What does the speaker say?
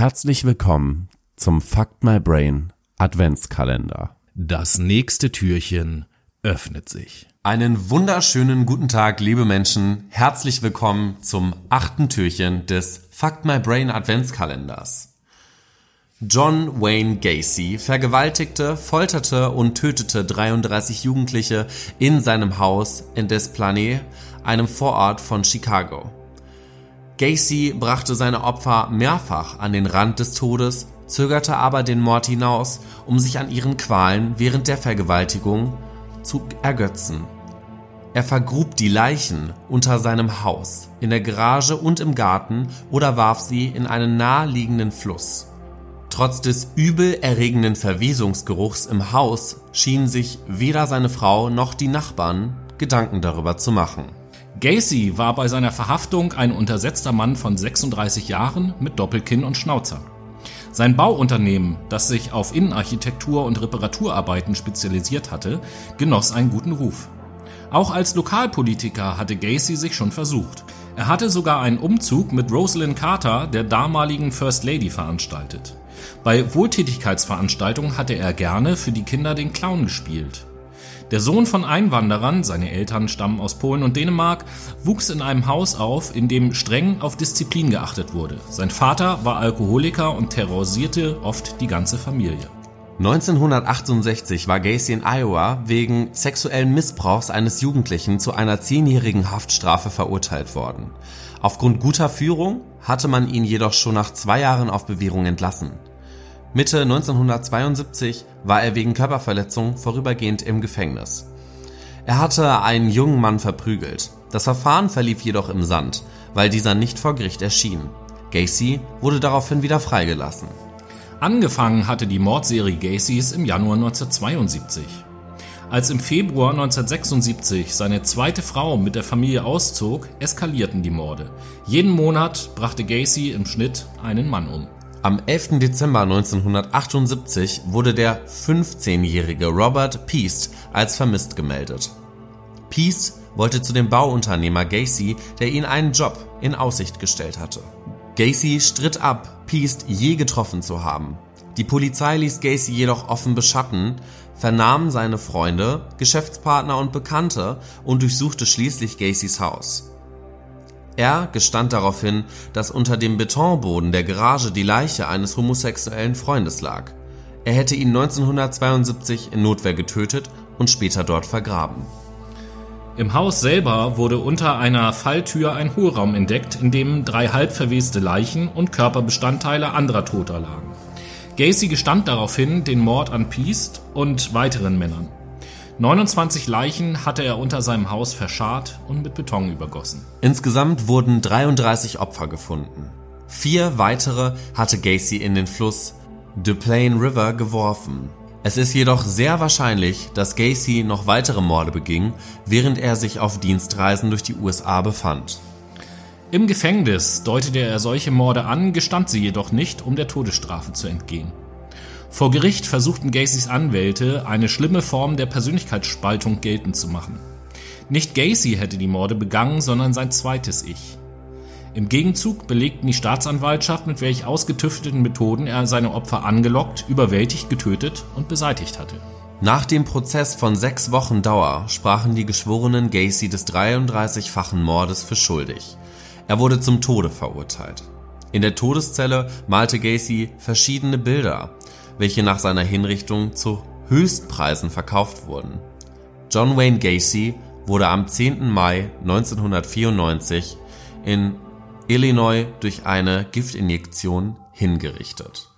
Herzlich willkommen zum Fuck My Brain Adventskalender. Das nächste Türchen öffnet sich. Einen wunderschönen guten Tag, liebe Menschen. Herzlich willkommen zum achten Türchen des Fuck My Brain Adventskalenders. John Wayne Gacy vergewaltigte, folterte und tötete 33 Jugendliche in seinem Haus in Des Plaines, einem Vorort von Chicago. Gacy brachte seine Opfer mehrfach an den Rand des Todes, zögerte aber den Mord hinaus, um sich an ihren Qualen während der Vergewaltigung zu ergötzen. Er vergrub die Leichen unter seinem Haus, in der Garage und im Garten oder warf sie in einen naheliegenden Fluss. Trotz des übelerregenden Verwesungsgeruchs im Haus schienen sich weder seine Frau noch die Nachbarn Gedanken darüber zu machen. Gacy war bei seiner Verhaftung ein untersetzter Mann von 36 Jahren mit Doppelkinn und Schnauzer. Sein Bauunternehmen, das sich auf Innenarchitektur und Reparaturarbeiten spezialisiert hatte, genoss einen guten Ruf. Auch als Lokalpolitiker hatte Gacy sich schon versucht. Er hatte sogar einen Umzug mit Rosalind Carter, der damaligen First Lady, veranstaltet. Bei Wohltätigkeitsveranstaltungen hatte er gerne für die Kinder den Clown gespielt. Der Sohn von Einwanderern, seine Eltern stammen aus Polen und Dänemark, wuchs in einem Haus auf, in dem streng auf Disziplin geachtet wurde. Sein Vater war Alkoholiker und terrorisierte oft die ganze Familie. 1968 war Gacy in Iowa wegen sexuellen Missbrauchs eines Jugendlichen zu einer zehnjährigen Haftstrafe verurteilt worden. Aufgrund guter Führung hatte man ihn jedoch schon nach zwei Jahren auf Bewährung entlassen. Mitte 1972 war er wegen Körperverletzung vorübergehend im Gefängnis. Er hatte einen jungen Mann verprügelt. Das Verfahren verlief jedoch im Sand, weil dieser nicht vor Gericht erschien. Gacy wurde daraufhin wieder freigelassen. Angefangen hatte die Mordserie Gacys im Januar 1972. Als im Februar 1976 seine zweite Frau mit der Familie auszog, eskalierten die Morde. Jeden Monat brachte Gacy im Schnitt einen Mann um. Am 11. Dezember 1978 wurde der 15-jährige Robert Peast als vermisst gemeldet. Peast wollte zu dem Bauunternehmer Gacy, der ihn einen Job in Aussicht gestellt hatte. Gacy stritt ab, Peast je getroffen zu haben. Die Polizei ließ Gacy jedoch offen beschatten, vernahm seine Freunde, Geschäftspartner und Bekannte und durchsuchte schließlich Gacys Haus. Er gestand daraufhin, dass unter dem Betonboden der Garage die Leiche eines homosexuellen Freundes lag. Er hätte ihn 1972 in Notwehr getötet und später dort vergraben. Im Haus selber wurde unter einer Falltür ein Hohlraum entdeckt, in dem drei halb verweste Leichen und Körperbestandteile anderer Toter lagen. Gacy gestand daraufhin den Mord an Piest und weiteren Männern. 29 Leichen hatte er unter seinem Haus verscharrt und mit Beton übergossen. Insgesamt wurden 33 Opfer gefunden. Vier weitere hatte Gacy in den Fluss De Plain River geworfen. Es ist jedoch sehr wahrscheinlich, dass Gacy noch weitere Morde beging, während er sich auf Dienstreisen durch die USA befand. Im Gefängnis deutete er solche Morde an, gestand sie jedoch nicht, um der Todesstrafe zu entgehen. Vor Gericht versuchten Gacys Anwälte, eine schlimme Form der Persönlichkeitsspaltung geltend zu machen. Nicht Gacy hätte die Morde begangen, sondern sein zweites Ich. Im Gegenzug belegten die Staatsanwaltschaft, mit welch ausgetüfteten Methoden er seine Opfer angelockt, überwältigt, getötet und beseitigt hatte. Nach dem Prozess von sechs Wochen Dauer sprachen die Geschworenen Gacy des 33-fachen Mordes für schuldig. Er wurde zum Tode verurteilt. In der Todeszelle malte Gacy verschiedene Bilder, welche nach seiner Hinrichtung zu Höchstpreisen verkauft wurden. John Wayne Gacy wurde am 10. Mai 1994 in Illinois durch eine Giftinjektion hingerichtet